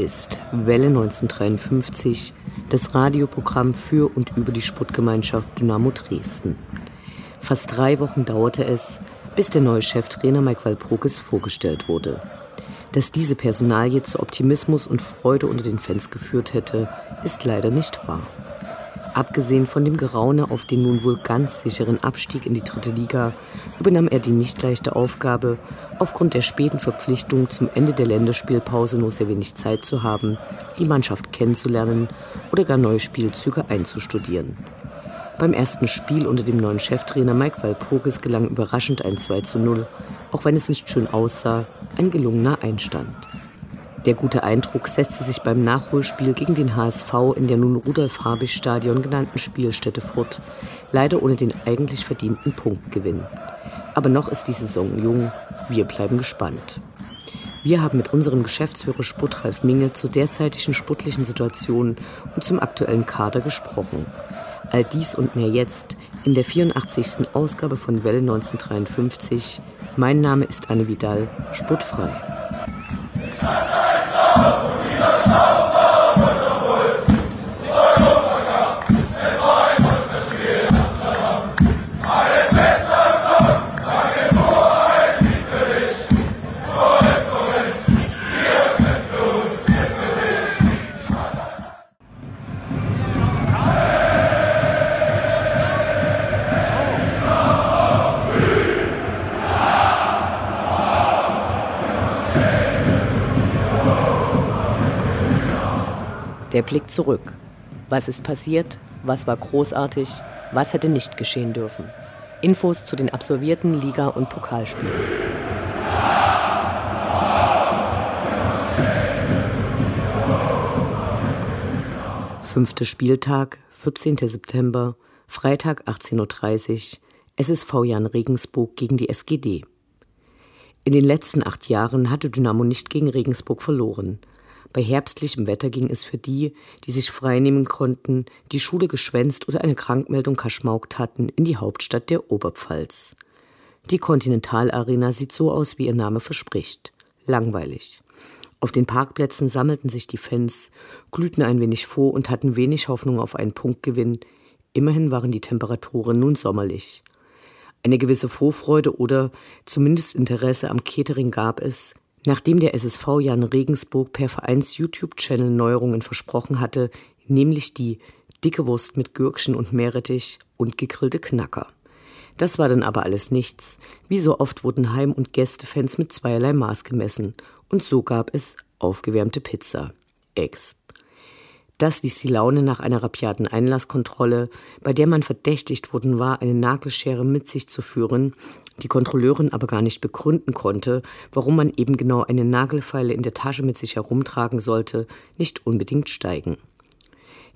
Ist Welle 1953, das Radioprogramm für und über die Sportgemeinschaft Dynamo Dresden. Fast drei Wochen dauerte es, bis der neue Cheftrainer Mike Walprokes vorgestellt wurde. Dass diese Personalie zu Optimismus und Freude unter den Fans geführt hätte, ist leider nicht wahr. Abgesehen von dem Geraune auf den nun wohl ganz sicheren Abstieg in die dritte Liga, übernahm er die nicht leichte Aufgabe, aufgrund der späten Verpflichtung zum Ende der Länderspielpause nur sehr wenig Zeit zu haben, die Mannschaft kennenzulernen oder gar neue Spielzüge einzustudieren. Beim ersten Spiel unter dem neuen Cheftrainer Mike Walpurgis gelang überraschend ein 2 zu 0, auch wenn es nicht schön aussah, ein gelungener Einstand. Der gute Eindruck setzte sich beim Nachholspiel gegen den HSV in der nun Rudolf-Habich-Stadion genannten Spielstätte fort, leider ohne den eigentlich verdienten Punktgewinn. Aber noch ist die Saison jung, wir bleiben gespannt. Wir haben mit unserem Geschäftsführer Sport Ralf Minge zur derzeitigen sportlichen Situation und zum aktuellen Kader gesprochen. All dies und mehr jetzt in der 84. Ausgabe von Welle 1953. Mein Name ist Anne Vidal, sportfrei. Father. Der Blick zurück. Was ist passiert? Was war großartig? Was hätte nicht geschehen dürfen? Infos zu den absolvierten Liga- und Pokalspielen. Fünfter Spieltag, 14. September, Freitag 18.30 Uhr, SSV Jan Regensburg gegen die SGD. In den letzten acht Jahren hatte Dynamo nicht gegen Regensburg verloren. Bei herbstlichem Wetter ging es für die, die sich freinehmen konnten, die Schule geschwänzt oder eine Krankmeldung kaschmaukt hatten, in die Hauptstadt der Oberpfalz. Die Continental Arena sieht so aus, wie ihr Name verspricht. Langweilig. Auf den Parkplätzen sammelten sich die Fans, glühten ein wenig vor und hatten wenig Hoffnung auf einen Punktgewinn. Immerhin waren die Temperaturen nun sommerlich. Eine gewisse Vorfreude oder zumindest Interesse am Catering gab es, Nachdem der SSV Jan Regensburg per Vereins YouTube-Channel Neuerungen versprochen hatte, nämlich die dicke Wurst mit Gürkchen und Meerrettich und gegrillte Knacker. Das war dann aber alles nichts. Wie so oft wurden Heim- und Gästefans mit zweierlei Maß gemessen. Und so gab es aufgewärmte Pizza. Ex. Das ließ die Laune nach einer rapiaten Einlasskontrolle, bei der man verdächtigt worden war, eine Nagelschere mit sich zu führen, die Kontrolleurin aber gar nicht begründen konnte, warum man eben genau eine Nagelfeile in der Tasche mit sich herumtragen sollte, nicht unbedingt steigen.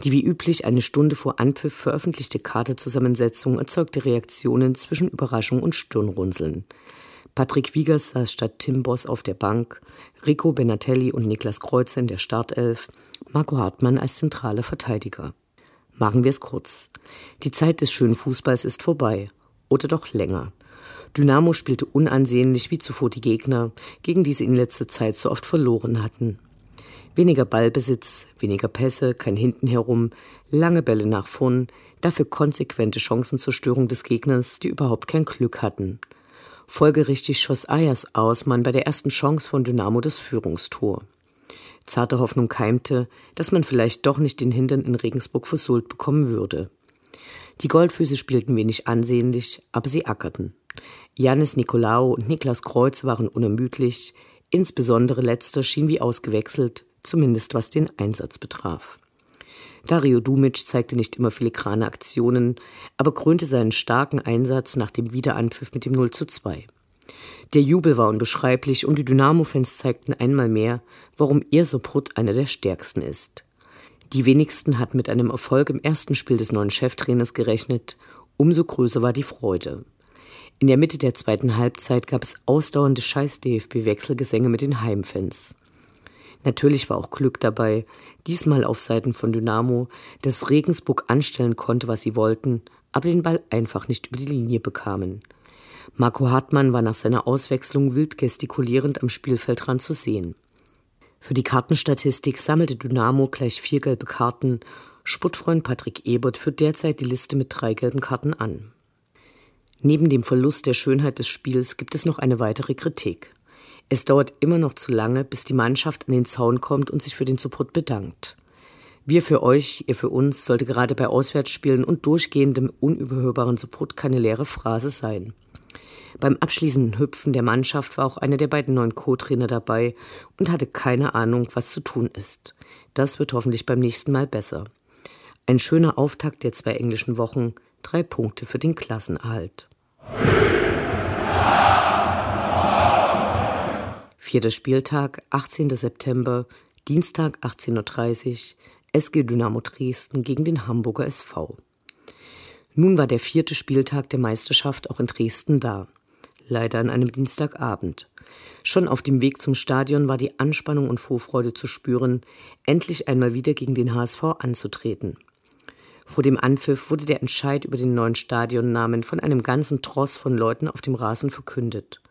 Die wie üblich eine Stunde vor Anpfiff veröffentlichte Kartezusammensetzung erzeugte Reaktionen zwischen Überraschung und Stirnrunzeln. Patrick Wiegers saß statt Tim Boss auf der Bank, Rico Benatelli und Niklas Kreuzer in der Startelf, Marco Hartmann als zentraler Verteidiger. Machen wir es kurz. Die Zeit des schönen Fußballs ist vorbei. Oder doch länger. Dynamo spielte unansehnlich wie zuvor die Gegner, gegen die sie in letzter Zeit so oft verloren hatten. Weniger Ballbesitz, weniger Pässe, kein Hinten herum, lange Bälle nach vorn, dafür konsequente Chancenzerstörung des Gegners, die überhaupt kein Glück hatten. Folgerichtig schoss Ayers Ausmann bei der ersten Chance von Dynamo das Führungstor. Zarte Hoffnung keimte, dass man vielleicht doch nicht den Hintern in Regensburg versohlt bekommen würde. Die Goldfüße spielten wenig ansehnlich, aber sie ackerten. Janis Nikolaou und Niklas Kreuz waren unermüdlich, insbesondere letzter schien wie ausgewechselt, zumindest was den Einsatz betraf. Dario Dumic zeigte nicht immer filigrane Aktionen, aber krönte seinen starken Einsatz nach dem Wiederanpfiff mit dem 0 zu 2. Der Jubel war unbeschreiblich und die Dynamo-Fans zeigten einmal mehr, warum ihr Soprut einer der stärksten ist. Die wenigsten hatten mit einem Erfolg im ersten Spiel des neuen Cheftrainers gerechnet, umso größer war die Freude. In der Mitte der zweiten Halbzeit gab es ausdauernde Scheiß-DFB-Wechselgesänge mit den Heimfans. Natürlich war auch Glück dabei, diesmal auf Seiten von Dynamo, dass Regensburg anstellen konnte, was sie wollten, aber den Ball einfach nicht über die Linie bekamen. Marco Hartmann war nach seiner Auswechslung wild gestikulierend am Spielfeldrand zu sehen. Für die Kartenstatistik sammelte Dynamo gleich vier gelbe Karten. Sportfreund Patrick Ebert führt derzeit die Liste mit drei gelben Karten an. Neben dem Verlust der Schönheit des Spiels gibt es noch eine weitere Kritik. Es dauert immer noch zu lange, bis die Mannschaft an den Zaun kommt und sich für den Support bedankt. Wir für euch, ihr für uns sollte gerade bei Auswärtsspielen und durchgehendem unüberhörbaren Support keine leere Phrase sein. Beim abschließenden Hüpfen der Mannschaft war auch einer der beiden neuen Co-Trainer dabei und hatte keine Ahnung, was zu tun ist. Das wird hoffentlich beim nächsten Mal besser. Ein schöner Auftakt der zwei englischen Wochen, drei Punkte für den Klassenerhalt. Vierter Spieltag, 18. September, Dienstag 18.30 Uhr, SG Dynamo Dresden gegen den Hamburger SV. Nun war der vierte Spieltag der Meisterschaft auch in Dresden da. Leider an einem Dienstagabend. Schon auf dem Weg zum Stadion war die Anspannung und Vorfreude zu spüren, endlich einmal wieder gegen den HSV anzutreten. Vor dem Anpfiff wurde der Entscheid über den neuen Stadionnamen von einem ganzen Tross von Leuten auf dem Rasen verkündet.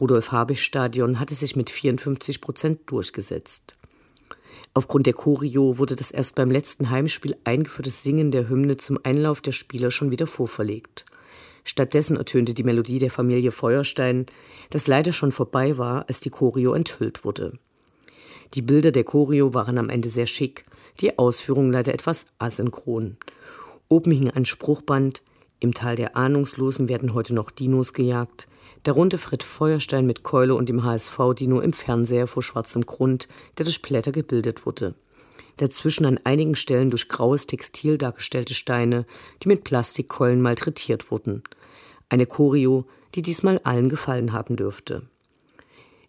Rudolf-Habich-Stadion hatte sich mit 54 Prozent durchgesetzt. Aufgrund der Choreo wurde das erst beim letzten Heimspiel eingeführte Singen der Hymne zum Einlauf der Spieler schon wieder vorverlegt. Stattdessen ertönte die Melodie der Familie Feuerstein, das leider schon vorbei war, als die Choreo enthüllt wurde. Die Bilder der Choreo waren am Ende sehr schick, die Ausführung leider etwas asynchron. Oben hing ein Spruchband, im Tal der Ahnungslosen werden heute noch Dinos gejagt, Darunter Fred Feuerstein mit Keule und dem HSV-Dino im Fernseher vor schwarzem Grund, der durch Blätter gebildet wurde. Dazwischen an einigen Stellen durch graues Textil dargestellte Steine, die mit Plastikkeulen malträtiert wurden. Eine Choreo, die diesmal allen gefallen haben dürfte.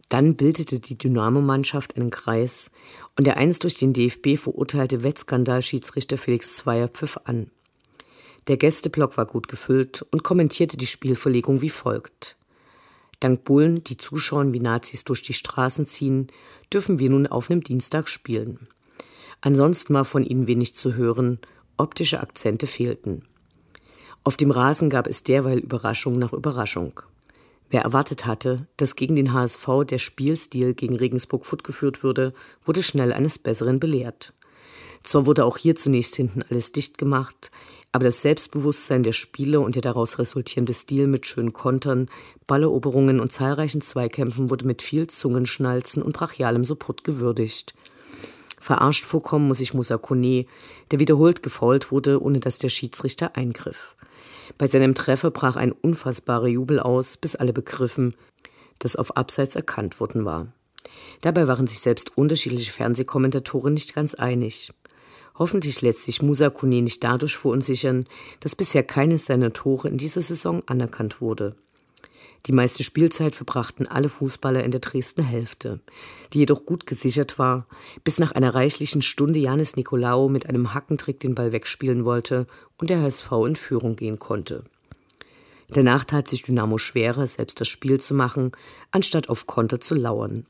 Dann bildete die Dynamo-Mannschaft einen Kreis und der einst durch den DFB verurteilte Wettskandal-Schiedsrichter Felix Zweier pfiff an. Der Gästeblock war gut gefüllt und kommentierte die Spielverlegung wie folgt. Dank Bullen, die zuschauen, wie Nazis durch die Straßen ziehen, dürfen wir nun auf einem Dienstag spielen. Ansonsten war von ihnen wenig zu hören, optische Akzente fehlten. Auf dem Rasen gab es derweil Überraschung nach Überraschung. Wer erwartet hatte, dass gegen den HSV der Spielstil gegen Regensburg fortgeführt würde, wurde schnell eines Besseren belehrt. Zwar wurde auch hier zunächst hinten alles dicht gemacht, aber das Selbstbewusstsein der Spieler und der daraus resultierende Stil mit schönen Kontern, Balleroberungen und zahlreichen Zweikämpfen wurde mit viel Zungenschnalzen und brachialem Support gewürdigt. Verarscht vorkommen muss sich Musa Kone, der wiederholt gefault wurde, ohne dass der Schiedsrichter eingriff. Bei seinem Treffer brach ein unfassbarer Jubel aus, bis alle begriffen, dass auf Abseits erkannt worden war. Dabei waren sich selbst unterschiedliche Fernsehkommentatoren nicht ganz einig. Hoffentlich lässt sich Musa Kone nicht dadurch verunsichern, dass bisher keines seiner Tore in dieser Saison anerkannt wurde. Die meiste Spielzeit verbrachten alle Fußballer in der Dresdner Hälfte, die jedoch gut gesichert war, bis nach einer reichlichen Stunde Janis Nikolaou mit einem Hackentrick den Ball wegspielen wollte und der HSV in Führung gehen konnte. Danach tat sich Dynamo schwerer, selbst das Spiel zu machen, anstatt auf Konter zu lauern.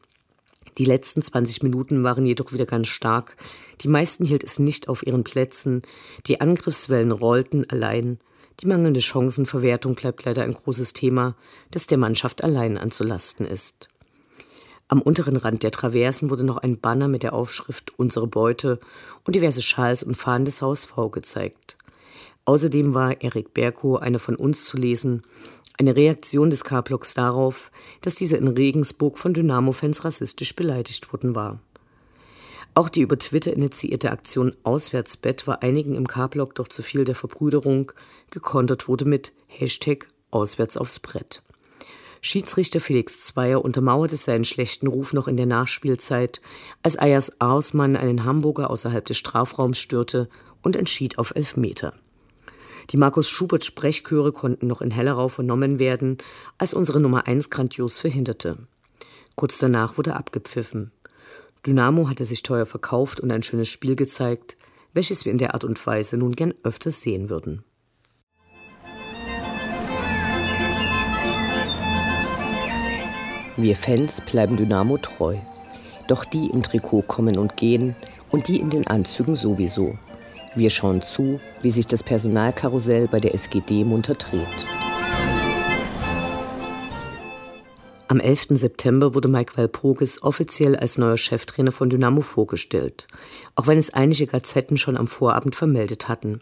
Die letzten 20 Minuten waren jedoch wieder ganz stark. Die meisten hielt es nicht auf ihren Plätzen. Die Angriffswellen rollten allein. Die mangelnde Chancenverwertung bleibt leider ein großes Thema, das der Mannschaft allein anzulasten ist. Am unteren Rand der Traversen wurde noch ein Banner mit der Aufschrift Unsere Beute und diverse Schals und Fahnen des HSV gezeigt. Außerdem war Erik Berko, einer von uns, zu lesen, eine Reaktion des K-Blocks darauf, dass dieser in Regensburg von Dynamo-Fans rassistisch beleidigt worden war. Auch die über Twitter initiierte Aktion Auswärtsbett war einigen im K-Block doch zu viel der Verbrüderung, gekontert wurde mit Hashtag Auswärts aufs Brett. Schiedsrichter Felix Zweier untermauerte seinen schlechten Ruf noch in der Nachspielzeit, als Ayers Ausmann einen Hamburger außerhalb des Strafraums störte und entschied auf Elfmeter. Die Markus Schubert Sprechchöre konnten noch in Hellerau vernommen werden, als unsere Nummer 1 grandios verhinderte. Kurz danach wurde abgepfiffen. Dynamo hatte sich teuer verkauft und ein schönes Spiel gezeigt, welches wir in der Art und Weise nun gern öfters sehen würden. Wir Fans bleiben Dynamo treu. Doch die im Trikot kommen und gehen und die in den Anzügen sowieso. Wir schauen zu, wie sich das Personalkarussell bei der SGD munter dreht. Am 11. September wurde Mike Walpurgis offiziell als neuer Cheftrainer von Dynamo vorgestellt, auch wenn es einige Gazetten schon am Vorabend vermeldet hatten.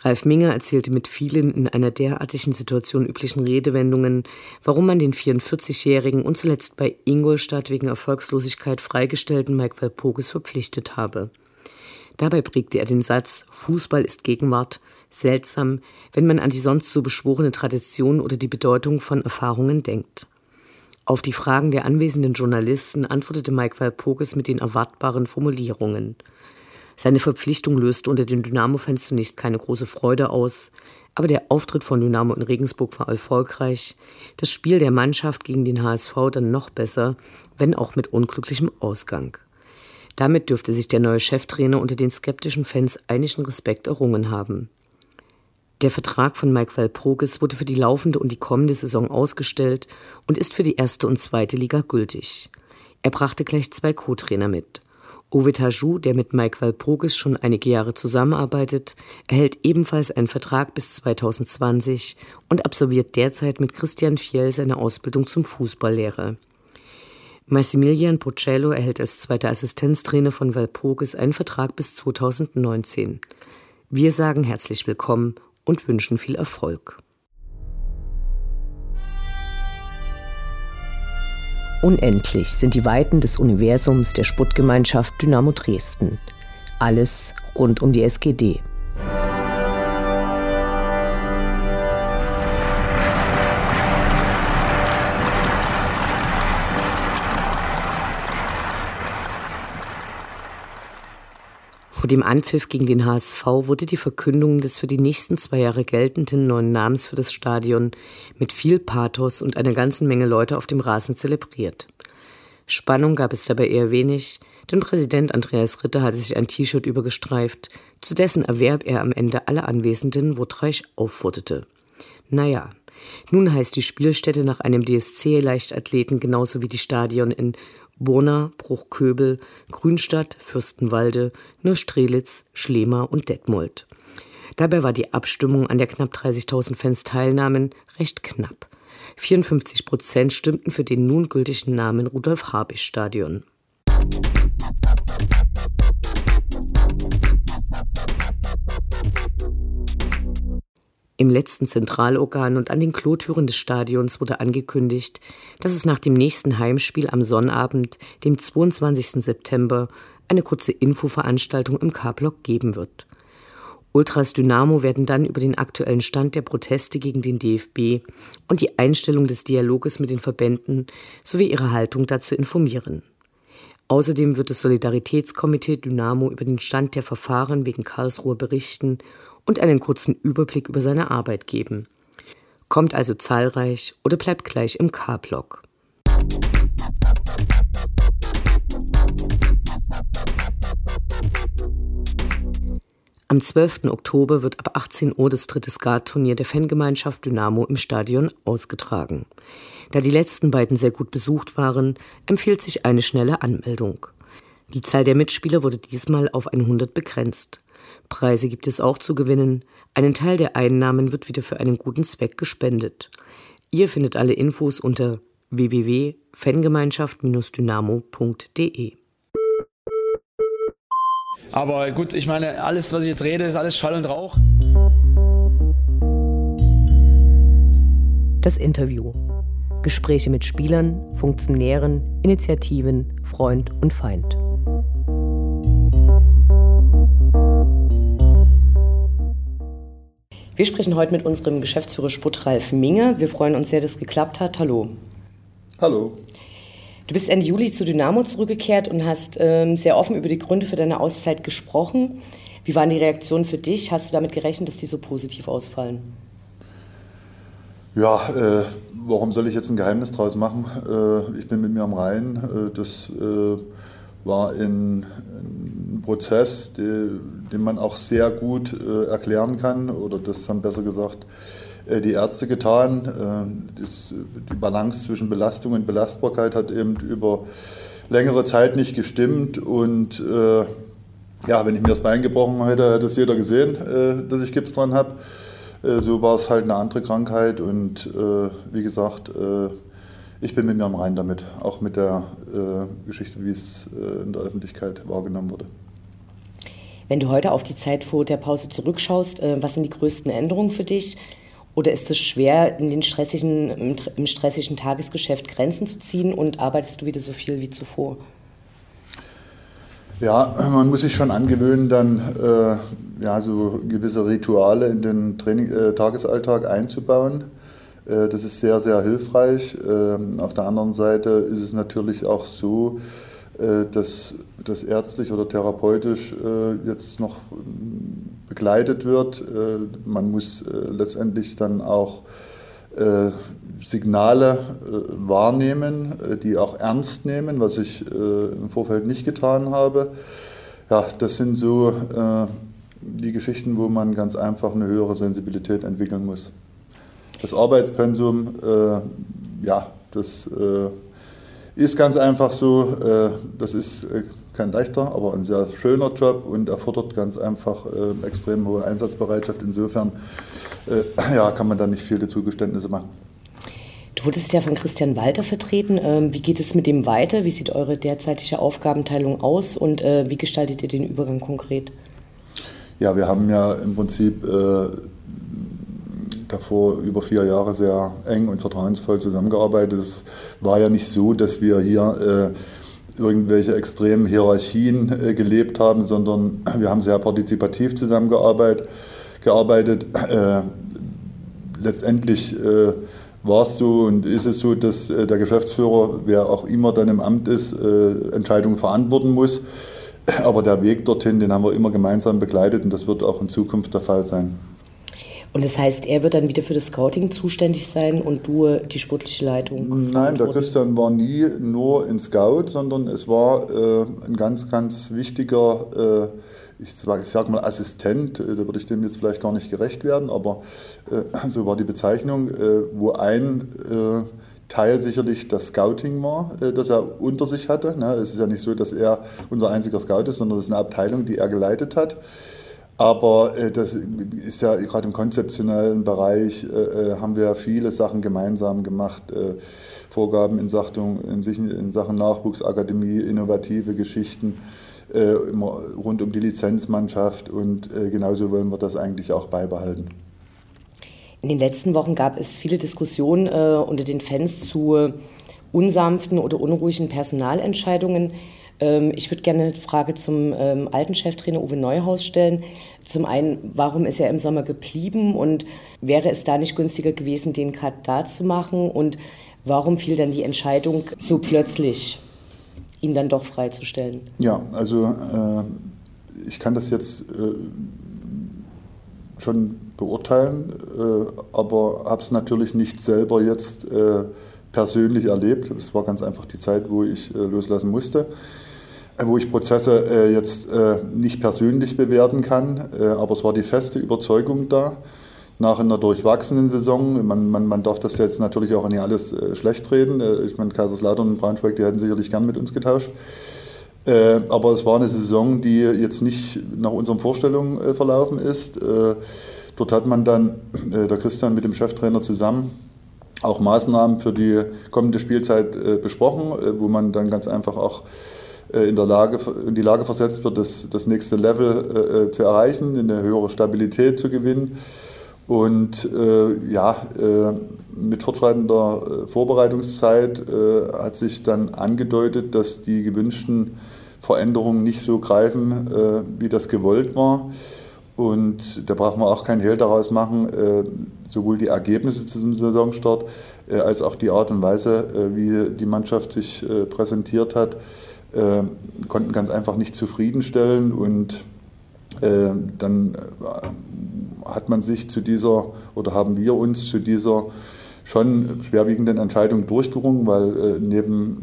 Ralf Minger erzählte mit vielen in einer derartigen Situation üblichen Redewendungen, warum man den 44-jährigen und zuletzt bei Ingolstadt wegen Erfolgslosigkeit freigestellten Mike Walpurgis verpflichtet habe. Dabei prägte er den Satz Fußball ist Gegenwart seltsam, wenn man an die sonst so beschworene Tradition oder die Bedeutung von Erfahrungen denkt. Auf die Fragen der anwesenden Journalisten antwortete Mike Walpurgis mit den erwartbaren Formulierungen – seine Verpflichtung löste unter den Dynamo-Fans zunächst keine große Freude aus, aber der Auftritt von Dynamo in Regensburg war erfolgreich, das Spiel der Mannschaft gegen den HSV dann noch besser, wenn auch mit unglücklichem Ausgang. Damit dürfte sich der neue Cheftrainer unter den skeptischen Fans einigen Respekt errungen haben. Der Vertrag von Mike Walpurgis wurde für die laufende und die kommende Saison ausgestellt und ist für die erste und zweite Liga gültig. Er brachte gleich zwei Co-Trainer mit – Ovid Tajou, der mit Mike Walpurgis schon einige Jahre zusammenarbeitet, erhält ebenfalls einen Vertrag bis 2020 und absolviert derzeit mit Christian Fiel seine Ausbildung zum Fußballlehrer. Massimilian Pocello erhält als zweiter Assistenztrainer von Walpurgis einen Vertrag bis 2019. Wir sagen herzlich willkommen und wünschen viel Erfolg. Unendlich sind die Weiten des Universums der Sputtgemeinschaft Dynamo Dresden. Alles rund um die SGD. Dem Anpfiff gegen den HSV wurde die Verkündung des für die nächsten zwei Jahre geltenden neuen Namens für das Stadion mit viel Pathos und einer ganzen Menge Leute auf dem Rasen zelebriert. Spannung gab es dabei eher wenig, denn Präsident Andreas Ritter hatte sich ein T-Shirt übergestreift, zu dessen Erwerb er am Ende alle Anwesenden wortreich aufforderte. Naja, nun heißt die Spielstätte nach einem DSC-Leichtathleten genauso wie die Stadion in Burna, Bruchköbel, Grünstadt, Fürstenwalde, Neustrelitz, Schlema und Detmold. Dabei war die Abstimmung an der knapp 30.000 Fans teilnahmen recht knapp. 54 Prozent stimmten für den nun gültigen Namen Rudolf Im letzten Zentralorgan und an den Klotüren des Stadions wurde angekündigt, dass es nach dem nächsten Heimspiel am Sonnabend, dem 22. September, eine kurze Infoveranstaltung im K-Block geben wird. Ultras Dynamo werden dann über den aktuellen Stand der Proteste gegen den DFB und die Einstellung des Dialoges mit den Verbänden sowie ihre Haltung dazu informieren. Außerdem wird das Solidaritätskomitee Dynamo über den Stand der Verfahren wegen Karlsruhe berichten und einen kurzen Überblick über seine Arbeit geben. Kommt also zahlreich oder bleibt gleich im K-Block. Am 12. Oktober wird ab 18 Uhr das dritte Skat-Turnier der Fangemeinschaft Dynamo im Stadion ausgetragen. Da die letzten beiden sehr gut besucht waren, empfiehlt sich eine schnelle Anmeldung. Die Zahl der Mitspieler wurde diesmal auf 100 begrenzt. Preise gibt es auch zu gewinnen. Einen Teil der Einnahmen wird wieder für einen guten Zweck gespendet. Ihr findet alle Infos unter www.fangemeinschaft-dynamo.de. Aber gut, ich meine, alles, was ich jetzt rede, ist alles Schall und Rauch. Das Interview. Gespräche mit Spielern, Funktionären, Initiativen, Freund und Feind. Wir sprechen heute mit unserem Geschäftsführer Sport Ralf Minge. Wir freuen uns sehr, dass es geklappt hat. Hallo. Hallo. Du bist Ende Juli zu Dynamo zurückgekehrt und hast ähm, sehr offen über die Gründe für deine Auszeit gesprochen. Wie waren die Reaktionen für dich? Hast du damit gerechnet, dass die so positiv ausfallen? Ja, äh, warum soll ich jetzt ein Geheimnis draus machen? Äh, ich bin mit mir am Rhein. Äh, das äh, war ein, ein Prozess, die, den man auch sehr gut äh, erklären kann. Oder das haben besser gesagt äh, die Ärzte getan. Das, die Balance zwischen Belastung und Belastbarkeit hat eben über längere Zeit nicht gestimmt. Und ja, wenn ich mir das Bein gebrochen hätte, hätte es jeder gesehen, dass ich Gips dran habe. Äh, so war es halt eine andere Krankheit und äh, wie gesagt, äh, ich bin mit mir am Rhein damit, auch mit der Geschichte, wie es in der Öffentlichkeit wahrgenommen wurde. Wenn du heute auf die Zeit vor der Pause zurückschaust, was sind die größten Änderungen für dich? Oder ist es schwer, in den stressigen, im stressigen Tagesgeschäft Grenzen zu ziehen und arbeitest du wieder so viel wie zuvor? Ja, man muss sich schon angewöhnen, dann äh, ja, so gewisse Rituale in den Training, äh, Tagesalltag einzubauen. Äh, das ist sehr, sehr hilfreich. Ähm, auf der anderen Seite ist es natürlich auch so, äh, dass das ärztlich oder therapeutisch äh, jetzt noch begleitet wird. Äh, man muss letztendlich dann auch Signale äh, wahrnehmen, äh, die auch ernst nehmen, was ich äh, im Vorfeld nicht getan habe. Ja, das sind so äh, die Geschichten, wo man ganz einfach eine höhere Sensibilität entwickeln muss. Das Arbeitspensum, äh, ja, das äh, ist ganz einfach so. das ist kein leichter, aber ein sehr schöner Job und erfordert ganz einfach extrem hohe Einsatzbereitschaft. Insofern ja, kann man da nicht viele Zugeständnisse machen. Du wurdest ja von Christian Walter vertreten. Ähm, wie geht es mit dem weiter? Wie sieht eure derzeitige Aufgabenteilung aus und äh, wie gestaltet ihr den Übergang konkret? Ja, wir haben ja im Prinzip äh, davor über vier Jahre sehr eng und vertrauensvoll zusammengearbeitet. Es war ja nicht so, dass wir hier äh, irgendwelche extremen Hierarchien äh, gelebt haben, sondern wir haben sehr partizipativ zusammengearbeitet. Gearbeitet. Äh, letztendlich äh, war es so und ist es so, dass äh, der Geschäftsführer, wer auch immer dann im Amt ist, äh, Entscheidungen verantworten muss. Aber der Weg dorthin, den haben wir immer gemeinsam begleitet und das wird auch in Zukunft der Fall sein. Und das heißt, er wird dann wieder für das Scouting zuständig sein und du die sportliche Leitung? Nein, der Christian war nie nur in Scout, sondern es war äh, ein ganz, ganz wichtiger äh, ich sage sag mal Assistent, äh, da würde ich dem jetzt vielleicht gar nicht gerecht werden, aber äh, so war die Bezeichnung, äh, wo ein äh, Teil sicherlich das Scouting war, äh, das er unter sich hatte. Ne? Es ist ja nicht so, dass er unser einziger Scout ist, sondern es ist eine Abteilung, die er geleitet hat. Aber äh, das ist ja gerade im konzeptionellen Bereich, haben wir viele Sachen gemeinsam gemacht. Vorgaben in Sachen, in Sachen Nachwuchsakademie, innovative Geschichten äh, rund um die Lizenzmannschaft und äh, genauso wollen wir das eigentlich auch beibehalten. In den letzten Wochen gab es viele Diskussionen äh, unter den Fans zu unsanften oder unruhigen Personalentscheidungen. Ähm, ich würde gerne eine Frage zum ähm, alten Cheftrainer Uwe Neuhaus stellen. Zum einen, warum ist er im Sommer geblieben und wäre es da nicht günstiger gewesen, den Cut da zu machen? Und warum fiel dann die Entscheidung so plötzlich? ihn dann doch freizustellen? Ja, also äh, ich kann das jetzt äh, schon beurteilen, äh, aber habe es natürlich nicht selber jetzt äh, persönlich erlebt. Es war ganz einfach die Zeit, wo ich äh, loslassen musste wo ich Prozesse jetzt nicht persönlich bewerten kann, aber es war die feste Überzeugung da, nach einer durchwachsenen Saison. Man, man, man darf das jetzt natürlich auch nicht alles äh, schlecht reden. Äh, ich meine, Kaiserslautern und Braunschweig, die hätten sicherlich gern mit uns getauscht. Äh, aber es war eine Saison, die jetzt nicht nach unseren Vorstellungen äh, verlaufen ist. Äh, dort hat man dann, äh, der Christian mit dem Cheftrainer zusammen, auch Maßnahmen für die kommende Spielzeit besprochen, wo man dann ganz einfach auch in, der Lage, in die Lage versetzt wird, das, das nächste Level zu erreichen, eine höhere Stabilität zu gewinnen. Und äh, ja, äh, mit fortschreitender äh, Vorbereitungszeit äh, hat sich dann angedeutet, dass die gewünschten Veränderungen nicht so greifen, äh, wie das gewollt war. Und da brauchen wir auch kein Hehl daraus machen, äh, sowohl die Ergebnisse zum Saisonstart äh, als auch die Art und Weise, äh, wie die Mannschaft sich äh, präsentiert hat, äh, konnten ganz einfach nicht zufriedenstellen. Und äh, dann hat man sich zu dieser oder haben wir uns zu dieser schon schwerwiegenden Entscheidung durchgerungen, weil neben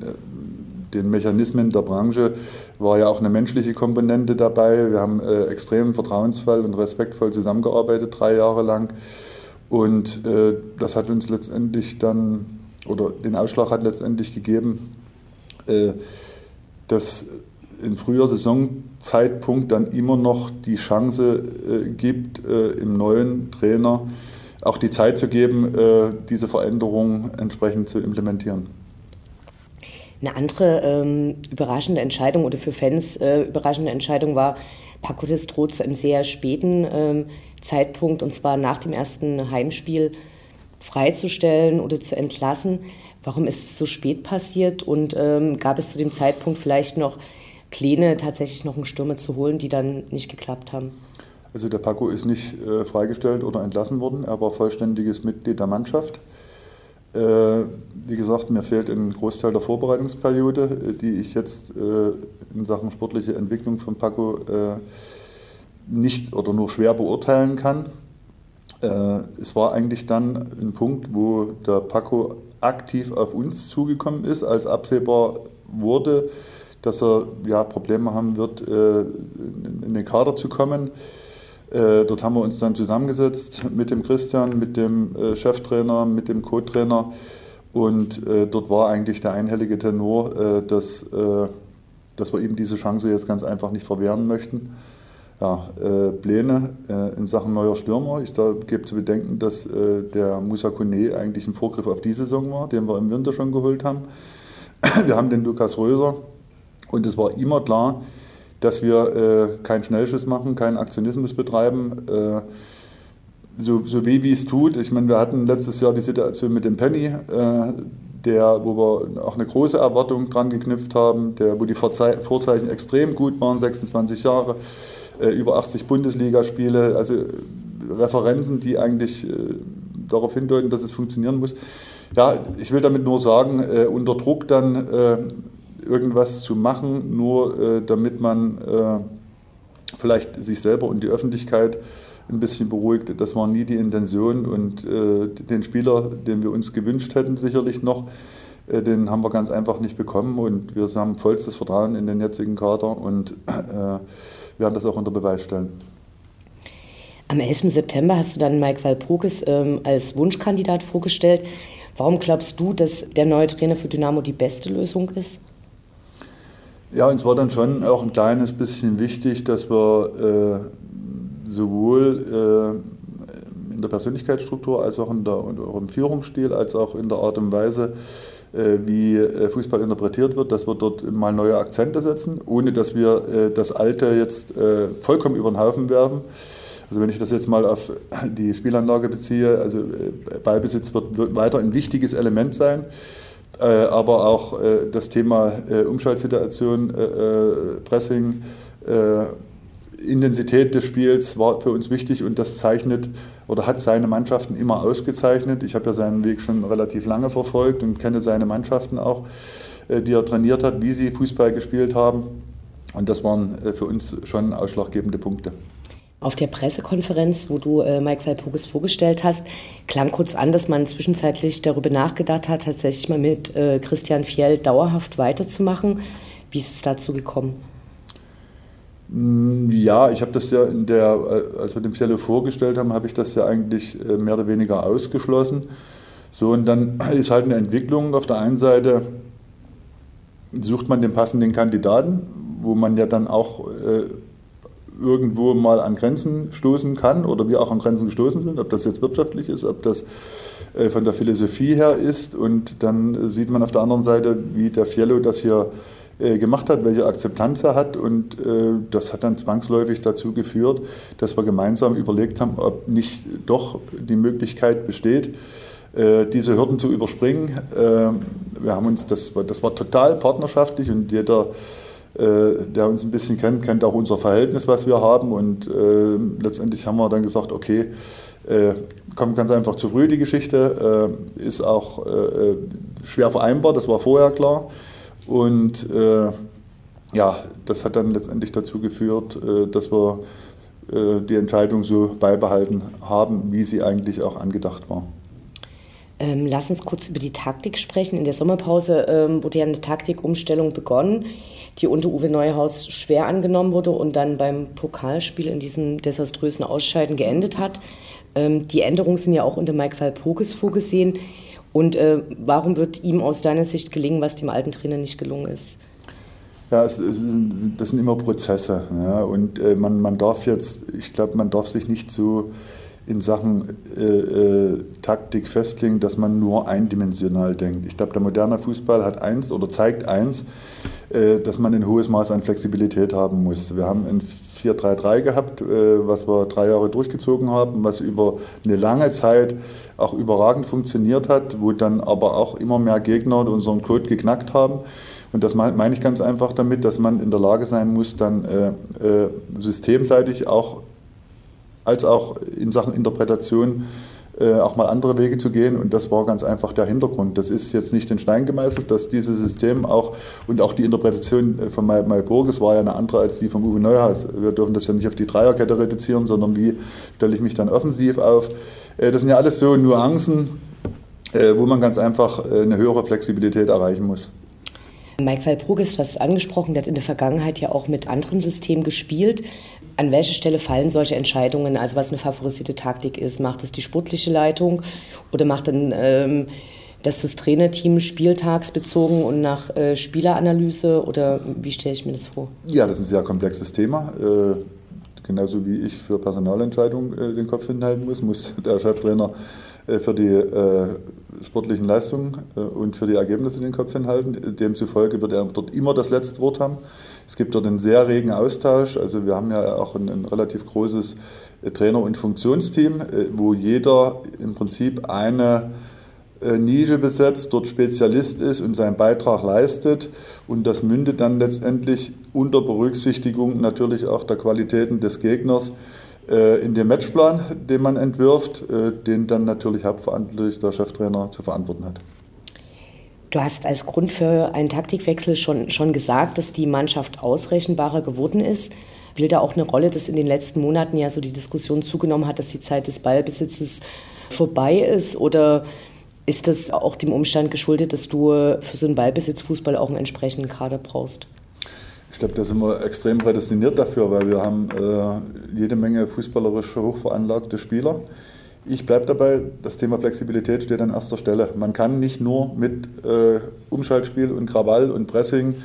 den Mechanismen der Branche war ja auch eine menschliche Komponente dabei. Wir haben äh, extrem vertrauensvoll und respektvoll zusammengearbeitet, drei Jahre lang. Und äh, das hat uns letztendlich dann, oder den Ausschlag hat letztendlich gegeben, äh, dass in früher Saisonzeitpunkt dann immer noch die Chance äh, gibt, äh, im neuen Trainer auch die Zeit zu geben, äh, diese Veränderung entsprechend zu implementieren. Eine andere ähm, überraschende Entscheidung oder für Fans äh, überraschende Entscheidung war, Paco Destro zu einem sehr späten ähm, Zeitpunkt, und zwar nach dem ersten Heimspiel, freizustellen oder zu entlassen. Warum ist es so spät passiert und ähm, gab es zu dem Zeitpunkt vielleicht noch Pläne, tatsächlich noch einen Stürmer zu holen, die dann nicht geklappt haben? Also der Paco ist nicht äh, freigestellt oder entlassen worden, er war vollständiges Mitglied der Mannschaft. Äh, wie gesagt, mir fehlt ein Großteil der Vorbereitungsperiode, äh, die ich jetzt äh, in Sachen sportliche Entwicklung von Paco nicht oder nur schwer beurteilen kann. Es war eigentlich dann ein Punkt, wo der Paco aktiv auf uns zugekommen ist, als absehbar wurde, dass er ja, Probleme haben wird, in den Kader zu kommen. Äh, dort haben wir uns dann zusammengesetzt mit dem Christian, mit dem äh, Cheftrainer, mit dem Co-Trainer und äh, dort war eigentlich der einhellige Tenor, äh, dass, äh, dass wir ihm diese Chance jetzt ganz einfach nicht verwehren möchten. Ja, äh, Pläne in Sachen neuer Stürmer. Ich gebe zu bedenken, dass der Musa Kone eigentlich ein Vorgriff auf die Saison war, den wir im Winter schon geholt haben. Wir haben den Lukas Röser und es war immer klar, dass wir äh, keinen Schnellschuss machen, keinen Aktionismus betreiben. Äh, so, so weh wie es tut. Ich meine, wir hatten letztes Jahr die Situation mit dem Penny, äh, der, wo wir auch eine große Erwartung dran geknüpft haben, der, wo die Vorzeichen extrem gut waren, 26 Jahre, äh, über 80 Bundesligaspiele, also Referenzen, die eigentlich äh, darauf hindeuten, dass es funktionieren muss. Ja, ich will damit nur sagen, äh, unter Druck dann irgendwas zu machen, nur äh, damit man äh, vielleicht sich selber und die Öffentlichkeit ein bisschen beruhigt. Das war nie die Intention und äh, den Spieler, den wir uns gewünscht hätten, sicherlich noch, äh, den haben wir ganz einfach nicht bekommen und wir haben vollstes Vertrauen in den jetzigen Kader und äh, werden das auch unter Beweis stellen. Am 11. September hast du dann Mike Walpurgis ähm, als Wunschkandidat vorgestellt. Warum glaubst du, dass der neue Trainer für Dynamo die beste Lösung ist? Ja, uns war dann schon auch ein kleines bisschen wichtig, dass wir äh, sowohl äh, in der Persönlichkeitsstruktur als auch, in der, auch im Führungsstil, als auch in der Art und Weise, wie äh, Fußball interpretiert wird, dass wir dort mal neue Akzente setzen, ohne dass wir äh, das Alte jetzt äh, vollkommen über den Haufen werfen. Also wenn ich das jetzt mal auf die Spielanlage beziehe, also Ballbesitz wird weiter ein wichtiges Element sein. Äh, aber auch äh, das Thema äh, Umschaltsituation, Pressing, Intensität des Spiels war für uns wichtig und das zeichnet oder hat seine Mannschaften immer ausgezeichnet. Ich habe ja seinen Weg schon relativ lange verfolgt und kenne seine Mannschaften auch, die er trainiert hat, wie sie Fußball gespielt haben. Und das waren für uns schon ausschlaggebende Punkte. Auf der Pressekonferenz, wo du äh, Mike Walpurgis vorgestellt hast, klang kurz an, dass man zwischenzeitlich darüber nachgedacht hat, tatsächlich mal mit äh, Christian Fjell dauerhaft weiterzumachen. Wie ist es dazu gekommen? Mm, ja, ich habe das ja in der, äh, als wir den Fjelle vorgestellt haben, habe ich das ja eigentlich äh, mehr oder weniger ausgeschlossen. So, und dann ist halt eine Entwicklung. Auf der einen Seite sucht man den passenden Kandidaten, wo man ja dann auch äh, irgendwo mal an Grenzen stoßen kann oder wir auch an Grenzen gestoßen sind, ob das jetzt wirtschaftlich ist, ob das äh, von der Philosophie her ist. Und dann sieht man auf der anderen Seite, wie der Fiello das hier äh, gemacht hat, welche Akzeptanz er hat. Und äh, das hat dann zwangsläufig dazu geführt, dass wir gemeinsam überlegt haben, ob nicht doch die Möglichkeit besteht, diese Hürden zu überspringen. Wir haben uns, das, das war total partnerschaftlich und jeder äh, der uns ein bisschen kennt, kennt auch unser Verhältnis, was wir haben. Und äh, letztendlich haben wir dann gesagt, okay, äh, kommt ganz einfach zu früh die Geschichte, äh, ist auch äh, schwer vereinbar, das war vorher klar. Und ja, das hat dann letztendlich dazu geführt, dass wir die Entscheidung so beibehalten haben, wie sie eigentlich auch angedacht war. Ähm, lass uns kurz über die Taktik sprechen. In der Sommerpause ähm, wurde ja eine Taktikumstellung begonnen, die unter Uwe Neuhaus schwer angenommen wurde und dann beim Pokalspiel in diesem desaströsen Ausscheiden geendet hat. Ähm, die Änderungen sind ja auch unter Mike Walpurgis vorgesehen. Und äh, warum wird ihm aus deiner Sicht gelingen, was dem alten Trainer nicht gelungen ist? Ja, es, es, das sind immer Prozesse. Ja, und äh, man, man darf jetzt, ich glaube, man darf sich nicht so in Sachen äh, äh, Taktik festlegen, dass man nur eindimensional denkt. Ich glaube, der moderne Fußball hat eins oder zeigt eins, äh, dass man ein hohes Maß an Flexibilität haben muss. Wir haben ein 4-3-3 gehabt, äh, was wir drei Jahre durchgezogen haben, was über eine lange Zeit auch überragend funktioniert hat, wo dann aber auch immer mehr Gegner unseren Code geknackt haben. Und das meine ich ganz einfach damit, dass man in der Lage sein muss, dann äh, äh, systemseitig auch als auch in Sachen Interpretation auch mal andere Wege zu gehen. Und das war ganz einfach der Hintergrund. Das ist jetzt nicht in Stein gemeißelt, dass dieses System auch und auch die Interpretation von Mai Burges war ja eine andere als die von Uwe Neuhaus. Wir dürfen das ja nicht auf die Dreierkette reduzieren, sondern wie stelle ich mich dann offensiv auf. Äh, das sind ja alles so Nuancen, äh, wo man ganz einfach eine höhere Flexibilität erreichen muss. Mike Walpurgis, es angesprochen, der hat in der Vergangenheit ja auch mit anderen Systemen gespielt. An welche Stelle fallen solche Entscheidungen, also was eine favorisierte Taktik ist? Macht es die sportliche Leitung oder macht dann ähm, das, das Trainerteam spieltagsbezogen und nach äh, Spieleranalyse oder wie stelle ich mir das vor? Ja, das ist ein sehr komplexes Thema. Äh, genauso wie ich für Personalentscheidungen äh, den Kopf hinhalten muss, muss der Cheftrainer äh, für die äh, sportlichen Leistungen äh, und für die Ergebnisse den Kopf hinhalten. Demzufolge wird er dort immer das letzte Wort haben. Es gibt dort einen sehr regen Austausch. Also wir haben ja auch ein, ein relativ großes Trainer- und Funktionsteam, wo jeder im Prinzip eine Nische besetzt, dort Spezialist ist und seinen Beitrag leistet. Und das mündet dann letztendlich unter Berücksichtigung natürlich auch der Qualitäten des Gegners äh, in dem Matchplan, den man entwirft, äh, den dann natürlich hauptverantwortlich der Cheftrainer zu verantworten hat. Du hast als Grund für einen Taktikwechsel schon, schon gesagt, dass die Mannschaft ausrechenbarer geworden ist. Spielt da auch eine Rolle, dass in den letzten Monaten ja so die Diskussion zugenommen hat, dass die Zeit des Ballbesitzes vorbei ist? Oder ist das auch dem Umstand geschuldet, dass du für so einen Ballbesitzfußball auch einen entsprechenden Kader brauchst? Ich glaube, da sind wir extrem prädestiniert dafür, weil wir haben äh, jede Menge fußballerisch hochveranlagte Spieler. Ich bleibe dabei, das Thema Flexibilität steht an erster Stelle. Man kann nicht nur mit äh, Umschaltspiel und Krawall und Pressing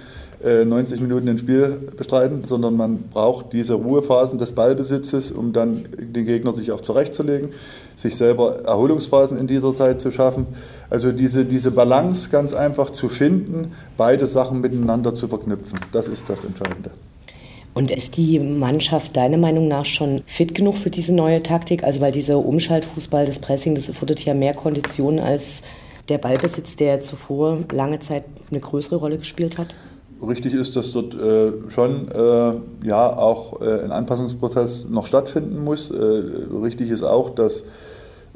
90 äh, Minuten ein Spiel bestreiten, sondern man braucht diese Ruhephasen des Ballbesitzes, um dann den Gegner sich auch zurechtzulegen, sich selber Erholungsphasen in dieser Zeit zu schaffen. Also diese, diese Balance ganz einfach zu finden, beide Sachen miteinander zu verknüpfen, das ist das Entscheidende. Und ist die Mannschaft deiner Meinung nach schon fit genug für diese neue Taktik? Also weil dieser Umschaltfußball, das Pressing, das erfordert ja mehr Konditionen als der Ballbesitz, der zuvor lange Zeit eine größere Rolle gespielt hat? Richtig ist, dass dort äh, schon äh, ja auch äh, ein Anpassungsprozess noch stattfinden muss. Äh, richtig ist auch, dass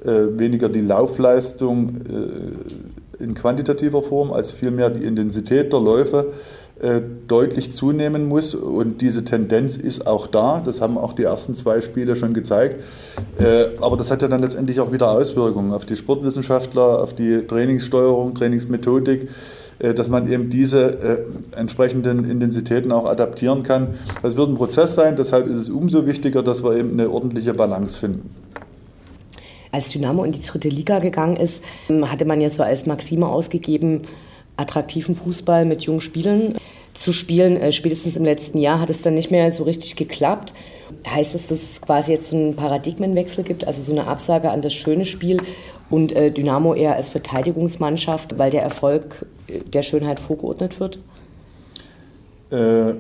äh, weniger die Laufleistung äh, in quantitativer Form als vielmehr die Intensität der Läufe deutlich zunehmen muss. Und diese Tendenz ist auch da. Das haben auch die ersten zwei Spiele schon gezeigt. aber das hat ja dann letztendlich auch wieder Auswirkungen auf die Sportwissenschaftler, auf die Trainingssteuerung, Trainingsmethodik. Äh, dass man eben diese äh, entsprechenden Intensitäten auch adaptieren kann. Das wird ein Prozess sein, deshalb ist es umso wichtiger, dass wir eben eine ordentliche Balance finden. Als Dynamo in die dritte Liga gegangen ist, ähm, hatte man ja so als Maxime ausgegeben, attraktiven Fußball mit jungen Spielern zu spielen. Äh, spätestens im letzten Jahr hat es dann nicht mehr so richtig geklappt. Heißt es, dass es quasi jetzt so einen Paradigmenwechsel gibt, also so eine Absage an das schöne Spiel und äh, Dynamo eher als Verteidigungsmannschaft, weil der Erfolg äh, der Schönheit vorgeordnet wird? Äh,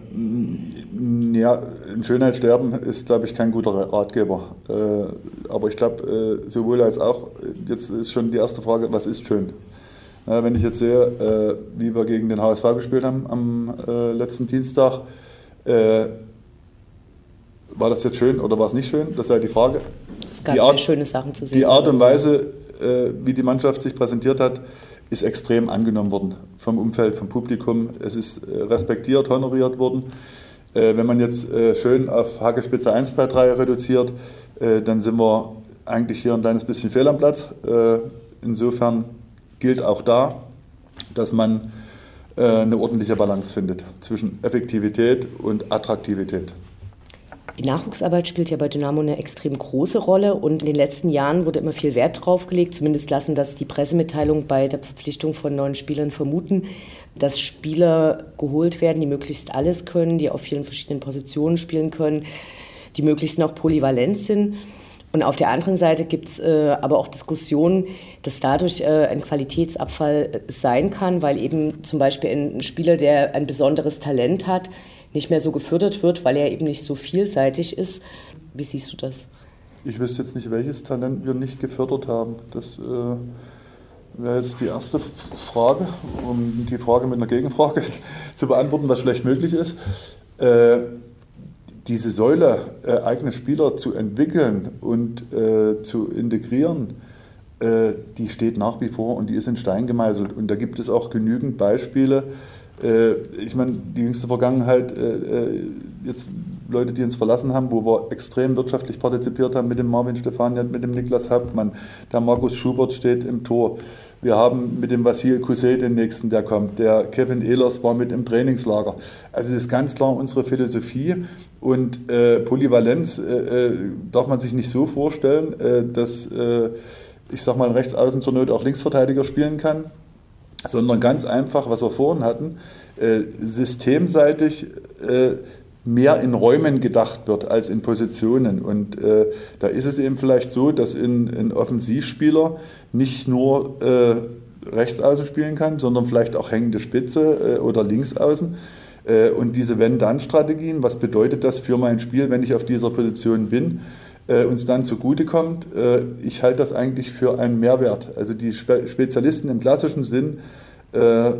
ja, in Schönheit sterben ist, glaube ich, kein guter Ratgeber. Äh, aber ich glaube, äh, sowohl als auch, jetzt ist schon die erste Frage, was ist schön? Wenn ich jetzt sehe, äh, wie wir gegen den HSV gespielt haben am äh, letzten Dienstag, äh, war das jetzt schön oder war es nicht schön? Das ist ja die Frage. Es gab Art, sehr schöne Sachen zu sehen. Die Art und Weise, wie die Mannschaft sich präsentiert hat, ist extrem angenommen worden vom Umfeld, vom Publikum. Es ist respektiert, honoriert worden. Wenn man jetzt schön auf Hackespitze 1 bei 3 reduziert, dann sind wir eigentlich hier ein kleines bisschen fehl am Platz. Insofern gilt auch da, dass man äh, eine ordentliche Balance findet zwischen Effektivität und Attraktivität. Die Nachwuchsarbeit spielt ja bei Dynamo eine extrem große Rolle und in den letzten Jahren wurde immer viel Wert drauf gelegt. Zumindest lassen das die Pressemitteilungen bei der Verpflichtung von neuen Spielern vermuten, dass Spieler geholt werden, die möglichst alles können, die auf vielen verschiedenen Positionen spielen können, die möglichst noch polyvalent sind. Und auf der anderen Seite gibt es äh, aber auch Diskussionen, dass dadurch äh, ein Qualitätsabfall äh, sein kann, weil eben zum Beispiel ein Spieler, der ein besonderes Talent hat, nicht mehr so gefördert wird, weil er eben nicht so vielseitig ist. Wie siehst du das? Ich wüsste jetzt nicht, welches Talent wir nicht gefördert haben. Das äh, wäre jetzt die erste Frage, um die Frage mit einer Gegenfrage zu beantworten, was vielleicht möglich ist. Äh, diese Säule, äh, eigene Spieler zu entwickeln und äh, zu integrieren, äh, die steht nach wie vor und die ist in Stein gemeißelt. Und da gibt es auch genügend Beispiele. Äh, ich meine, die jüngste Vergangenheit, äh, äh, jetzt Leute, die uns verlassen haben, wo wir extrem wirtschaftlich partizipiert haben mit dem Marvin Stefanian, mit dem Niklas Hauptmann. Der Markus Schubert steht im Tor. Wir haben mit dem Vasil Kusey den nächsten, der kommt. Der Kevin Ehlers war mit im Trainingslager. Also das ist ganz klar unsere Philosophie. Und äh, Polyvalenz äh, äh, darf man sich nicht so vorstellen, äh, dass äh, ich sag mal, Rechtsaußen zur Not auch Linksverteidiger spielen kann, sondern ganz einfach, was wir vorhin hatten, äh, systemseitig mehr in Räumen gedacht wird als in Positionen. Und äh, da ist es eben vielleicht so, dass ein, ein Offensivspieler nicht nur äh, Rechtsaußen spielen kann, sondern vielleicht auch hängende Spitze äh, oder Linksaußen. Äh, und diese Wenn-Dann-Strategien, was bedeutet das für mein Spiel, wenn ich auf dieser Position bin, äh, uns dann zugutekommt? Äh, ich halte das eigentlich für einen Mehrwert. Also die Spe Spezialisten im klassischen Sinn, äh,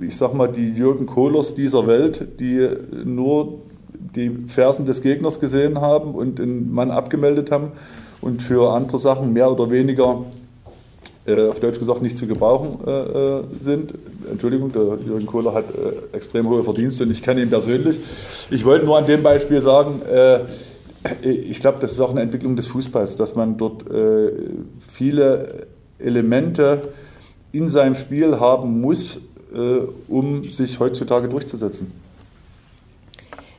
ich sag mal, die Jürgen Kohlers dieser Welt, die nur die Fersen des Gegners gesehen haben und den Mann abgemeldet haben und für andere Sachen mehr oder weniger äh, auf Deutsch gesagt nicht zu gebrauchen äh, äh, sind. Entschuldigung, der Jürgen Kohler hat äh, extrem hohe Verdienste und ich kenne ihn persönlich. Ich wollte nur an dem Beispiel sagen, äh, ich glaube, das ist auch eine Entwicklung des Fußballs, dass man dort äh, viele Elemente in seinem Spiel haben muss, um sich heutzutage durchzusetzen.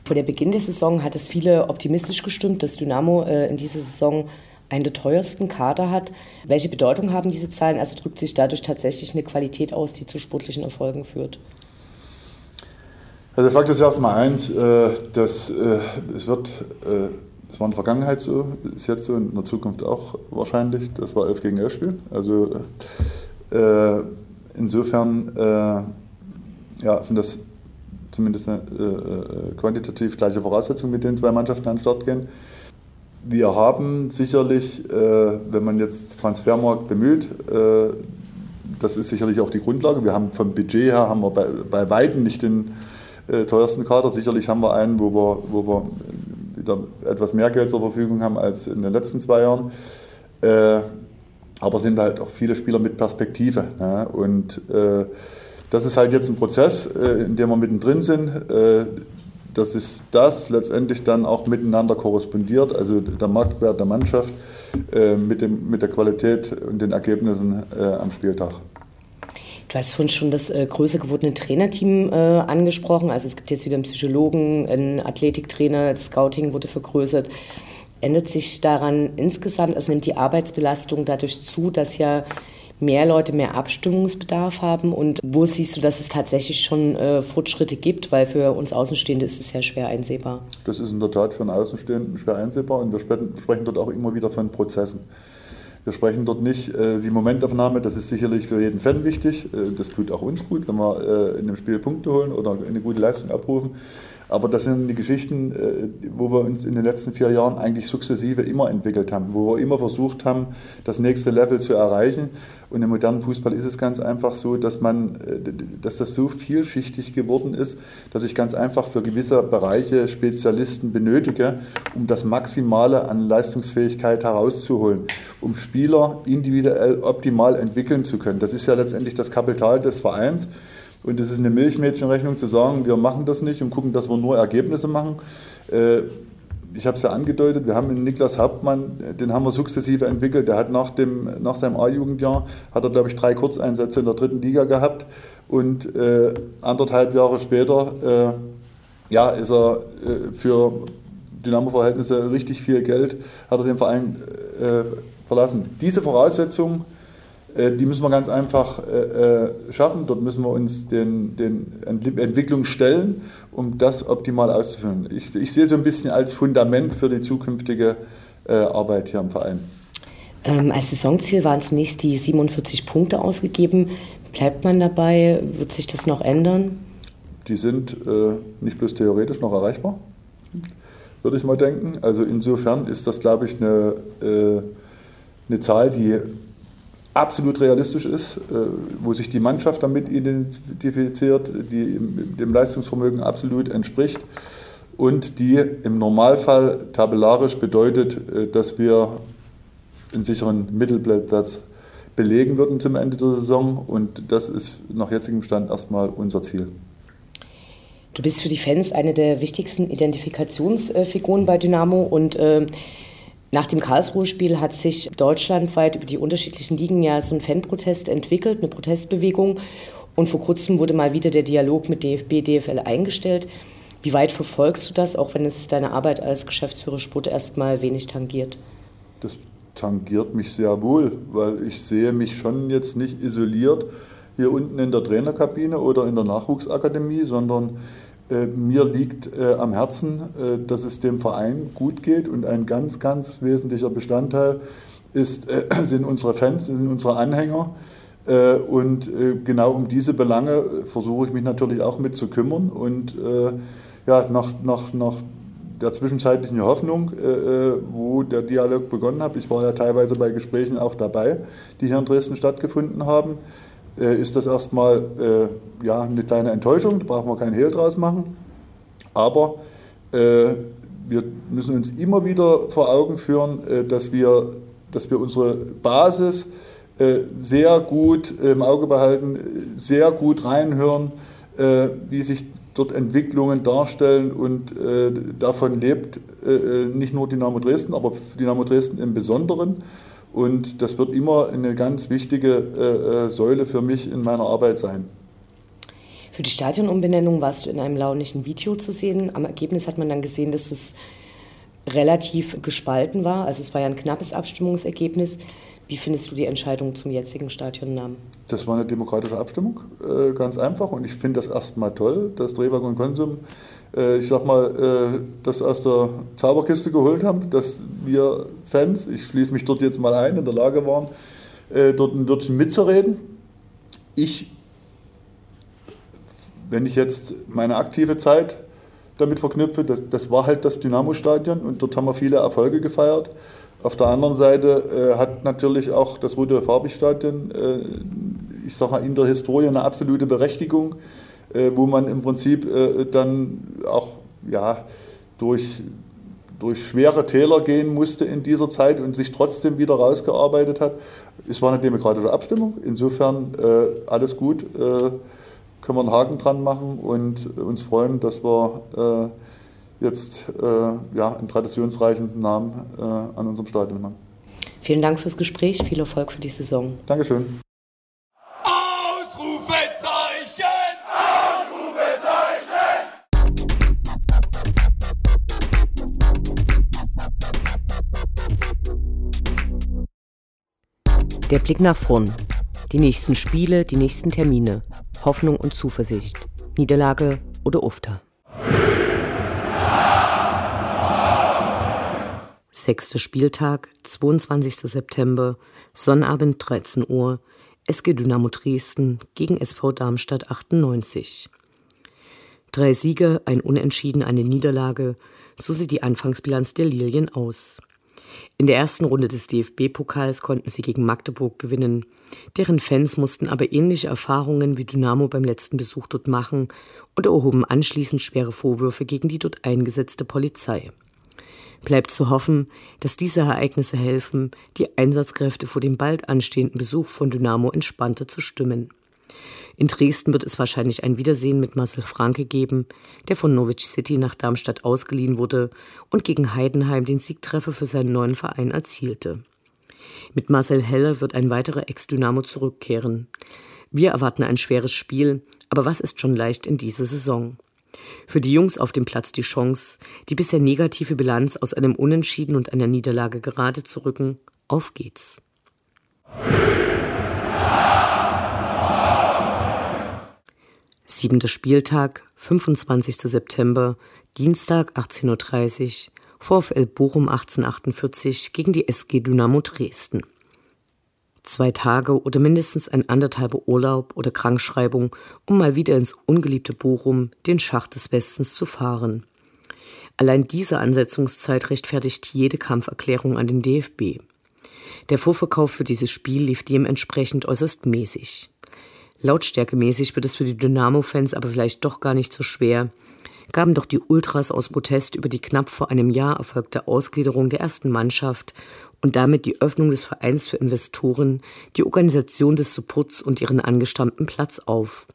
Vor der Beginn der Saison hat es viele optimistisch gestimmt, dass Dynamo in dieser Saison einen der teuersten Kader hat. Welche Bedeutung haben diese Zahlen? Also drückt sich dadurch tatsächlich eine Qualität aus, die zu sportlichen Erfolgen führt? Also Fakt ist erstmal eins, äh, dass äh, es wird, äh, das war in der Vergangenheit so, ist jetzt so, in der Zukunft auch wahrscheinlich, das war 11 gegen 11 Spiel. Also insofern ja, sind das zumindest eine quantitativ gleiche Voraussetzung, mit denen zwei Mannschaften an den Start gehen. Wir haben sicherlich, äh, wenn man jetzt Transfermarkt bemüht, äh, das ist sicherlich auch die Grundlage. Wir haben vom Budget her haben wir bei, bei Weitem nicht den äh, teuersten Kader. Sicherlich haben wir einen, wo wir, wo wir wieder etwas mehr Geld zur Verfügung haben als in den letzten zwei Jahren. Äh, aber sind halt auch viele Spieler mit Perspektive. Ne? Und äh, das ist halt jetzt ein Prozess, äh, in dem wir mittendrin sind dass es das letztendlich dann auch miteinander korrespondiert, also der Marktwert der Mannschaft äh, mit, dem, mit der Qualität und den Ergebnissen äh, am Spieltag. Du hast vorhin schon das äh, größer gewordene Trainerteam äh, angesprochen. Also es gibt jetzt wieder einen Psychologen, einen Athletiktrainer, das Scouting wurde vergrößert. Ändert sich daran insgesamt, also nimmt die Arbeitsbelastung dadurch zu, dass ja mehr Leute mehr Abstimmungsbedarf haben? Und wo siehst du, dass es tatsächlich schon äh, Fortschritte gibt? Weil für uns Außenstehende ist es ja schwer einsehbar. Das ist in der Tat für einen Außenstehenden schwer einsehbar und wir sprechen dort auch immer wieder von Prozessen. Wir sprechen dort nicht äh, die Momentaufnahme, das ist sicherlich für jeden Fan wichtig. Äh, das tut auch uns gut, wenn wir äh, in dem Spiel Punkte holen oder eine gute Leistung abrufen. Aber das sind die Geschichten, äh, wo wir uns in den letzten vier Jahren eigentlich sukzessive immer entwickelt haben, wo wir immer versucht haben, das nächste Level zu erreichen. Und im modernen Fußball ist es ganz einfach so, dass man, äh, dass das so vielschichtig geworden ist, dass ich ganz einfach für gewisse Bereiche Spezialisten benötige, um das Maximale an Leistungsfähigkeit herauszuholen, um Spieler individuell optimal entwickeln zu können. Das ist ja letztendlich das Kapital des Vereins. Und es ist eine Milchmädchenrechnung zu sagen, wir machen das nicht und gucken, dass wir nur Ergebnisse machen. Ich habe es ja angedeutet, wir haben den Niklas Hauptmann, den haben wir sukzessive entwickelt. Der hat nach, dem, nach seinem A-Jugendjahr, hat er, glaube ich, drei Kurzeinsätze in der dritten Liga gehabt. Und äh, anderthalb Jahre später äh, ja, ist er äh, für Dynamo-Verhältnisse richtig viel Geld, hat er den Verein äh, verlassen. Diese Voraussetzung äh, die müssen wir ganz einfach äh, äh, schaffen. Dort müssen wir uns den, den Entwicklungen stellen, um das optimal auszuführen. Ich, ich sehe so ein bisschen als Fundament für die zukünftige Arbeit hier im Verein. Ähm, als Saisonziel waren zunächst die 47 Punkte ausgegeben. Bleibt man dabei? Wird sich das noch ändern? Die sind äh, nicht bloß theoretisch noch erreichbar, würde ich mal denken. Also insofern ist das, glaube ich, eine, äh, eine Zahl, die absolut realistisch ist, äh, wo sich die Mannschaft damit identifiziert, die dem Leistungsvermögen absolut entspricht und die im Normalfall tabellarisch bedeutet, äh, dass wir einen sicheren Mittelplatz belegen würden zum Ende der Saison und das ist nach jetzigem Stand erstmal unser Ziel. Du bist für die Fans eine der wichtigsten Identifikationsfiguren bei Dynamo und äh, nach dem Karlsruhe-Spiel hat sich deutschlandweit über die unterschiedlichen Ligen ja so ein Fanprotest entwickelt, eine Protestbewegung. Und vor kurzem wurde mal wieder der Dialog mit DFB, DFL eingestellt. Wie weit verfolgst du das, auch wenn es deine Arbeit als Geschäftsführer Sport erstmal wenig tangiert? Das tangiert mich sehr wohl, weil ich sehe mich schon jetzt nicht isoliert hier unten in der Trainerkabine oder in der Nachwuchsakademie, sondern mir liegt äh, am Herzen, äh, dass es dem Verein gut geht und ein ganz, ganz wesentlicher Bestandteil ist, äh, sind unsere Fans, sind unsere Anhänger. Äh, und äh, genau um diese Belange versuche ich mich natürlich auch mit zu kümmern. Und ja, nach, nach, nach der zwischenzeitlichen Hoffnung, wo der Dialog begonnen hat, ich war ja teilweise bei Gesprächen auch dabei, die hier in Dresden stattgefunden haben, äh, ist das erstmal äh, ja, eine kleine Enttäuschung, da brauchen wir keinen Hehl draus machen. Aber äh, wir müssen uns immer wieder vor Augen führen, äh, dass, wir, dass wir unsere Basis äh, sehr gut im Auge behalten, sehr gut reinhören, äh, wie sich dort Entwicklungen darstellen und davon lebt nicht nur Dynamo Dresden, aber Dynamo Dresden im Besonderen. Und das wird immer eine ganz wichtige äh, äh, Säule für mich in meiner Arbeit sein. Für die Stadionumbenennung warst du in einem launischen Video zu sehen. Am Ergebnis hat man dann gesehen, dass es relativ gespalten war. Also es war ja ein knappes Abstimmungsergebnis. Wie findest du die Entscheidung zum jetzigen Stadionnamen? Das war eine demokratische Abstimmung, äh, ganz einfach. Und ich finde das erstmal toll, dass Drehwag und Konsum, ich sag mal, äh, das aus der Zauberkiste geholt haben, dass wir Fans, ich schließe mich dort jetzt mal ein, in der Lage waren, dort ein Wörtchen mitzureden. Ich, wenn ich jetzt meine aktive Zeit damit verknüpfe, das, war halt das Dynamo-Stadion und dort haben wir viele Erfolge gefeiert. Auf der anderen Seite äh, hat natürlich auch das Rudolf Harbig-Stadion, äh, ich sage mal, in der Historie eine absolute Berechtigung, äh, wo man im Prinzip äh, dann auch ja, durch, durch schwere Täler gehen musste in dieser Zeit und sich trotzdem wieder rausgearbeitet hat. Es war eine demokratische Abstimmung. Insofern äh, alles gut, äh, können wir einen Haken dran machen und uns freuen, dass wir jetzt äh, ja, einen traditionsreichen Namen äh, an unserem Stadion haben. Vielen Dank fürs Gespräch, viel Erfolg für die Saison. Dankeschön. Der Blick nach vorn. Die nächsten Spiele, die nächsten Termine. Hoffnung und Zuversicht. Niederlage oder Ufter. Sechster Spieltag, 22. September, Sonnabend 13 Uhr, SG Dynamo Dresden gegen SV Darmstadt 98. Drei Siege, ein Unentschieden, eine Niederlage, so sieht die Anfangsbilanz der Lilien aus. In der ersten Runde des DFB-Pokals konnten sie gegen Magdeburg gewinnen. Deren Fans mussten aber ähnliche Erfahrungen wie Dynamo beim letzten Besuch dort machen und erhoben anschließend schwere Vorwürfe gegen die dort eingesetzte Polizei. Bleibt zu hoffen, dass diese Ereignisse helfen, die Einsatzkräfte vor dem bald anstehenden Besuch von Dynamo entspannter zu stimmen. In Dresden wird es wahrscheinlich ein Wiedersehen mit Marcel Franke geben, der von Norwich City nach Darmstadt ausgeliehen wurde und gegen Heidenheim den Siegtreffer für seinen neuen Verein erzielte. Mit Marcel Heller wird ein weiterer Ex-Dynamo zurückkehren. Wir erwarten ein schweres Spiel, aber was ist schon leicht in dieser Saison? Für die Jungs auf dem Platz die Chance, die bisher negative Bilanz aus einem Unentschieden und einer Niederlage gerade zu rücken. Auf geht's. Siebenter Spieltag, 25. September, Dienstag 18.30 Uhr, VfL Bochum 1848 gegen die SG Dynamo Dresden. Zwei Tage oder mindestens ein anderthalber Urlaub oder Krankschreibung, um mal wieder ins ungeliebte Bochum, den Schacht des Westens zu fahren. Allein diese Ansetzungszeit rechtfertigt jede Kampferklärung an den DFB. Der Vorverkauf für dieses Spiel lief dementsprechend äußerst mäßig. Lautstärkemäßig wird es für die Dynamo-Fans aber vielleicht doch gar nicht so schwer, gaben doch die Ultras aus Protest über die knapp vor einem Jahr erfolgte Ausgliederung der ersten Mannschaft und damit die Öffnung des Vereins für Investoren die Organisation des Supports und ihren angestammten Platz auf.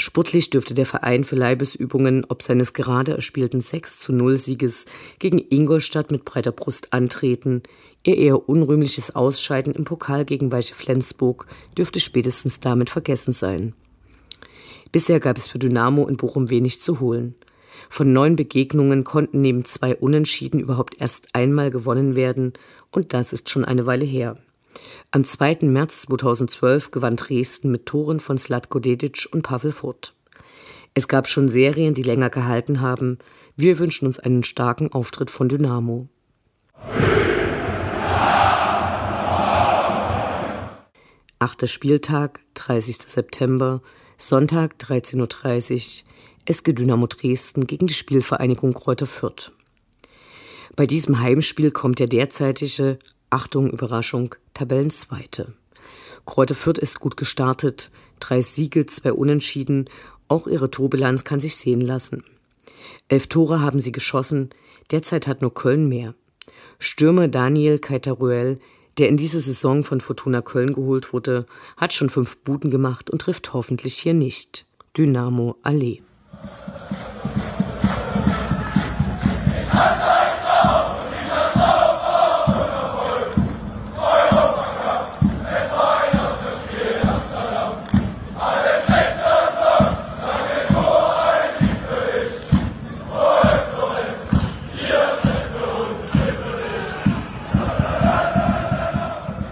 Sportlich dürfte der Verein für Leibesübungen ob seines gerade erspielten 6 zu 0 Sieges gegen Ingolstadt mit breiter Brust antreten. Ihr eher unrühmliches Ausscheiden im Pokal gegen Weiche Flensburg dürfte spätestens damit vergessen sein. Bisher gab es für Dynamo in Bochum wenig zu holen. Von neun Begegnungen konnten neben zwei Unentschieden überhaupt erst einmal gewonnen werden, und das ist schon eine Weile her. Am 2. März 2012 gewann Dresden mit Toren von Slatko Dedic und Pavel Furt. Es gab schon Serien, die länger gehalten haben. Wir wünschen uns einen starken Auftritt von Dynamo. Achter Spieltag, 30. September, Sonntag 13.30 Uhr, SG Dynamo Dresden gegen die Spielvereinigung Kräuter Fürth. Bei diesem Heimspiel kommt der derzeitige Achtung, Überraschung, Tabellenzweite. Kräuter Fürth ist gut gestartet, drei Siege, zwei Unentschieden, auch ihre Torbilanz kann sich sehen lassen. Elf Tore haben sie geschossen, derzeit hat nur Köln mehr. Stürmer Daniel Keitaruel, der in dieser Saison von Fortuna Köln geholt wurde, hat schon fünf Buden gemacht und trifft hoffentlich hier nicht. Dynamo Allee.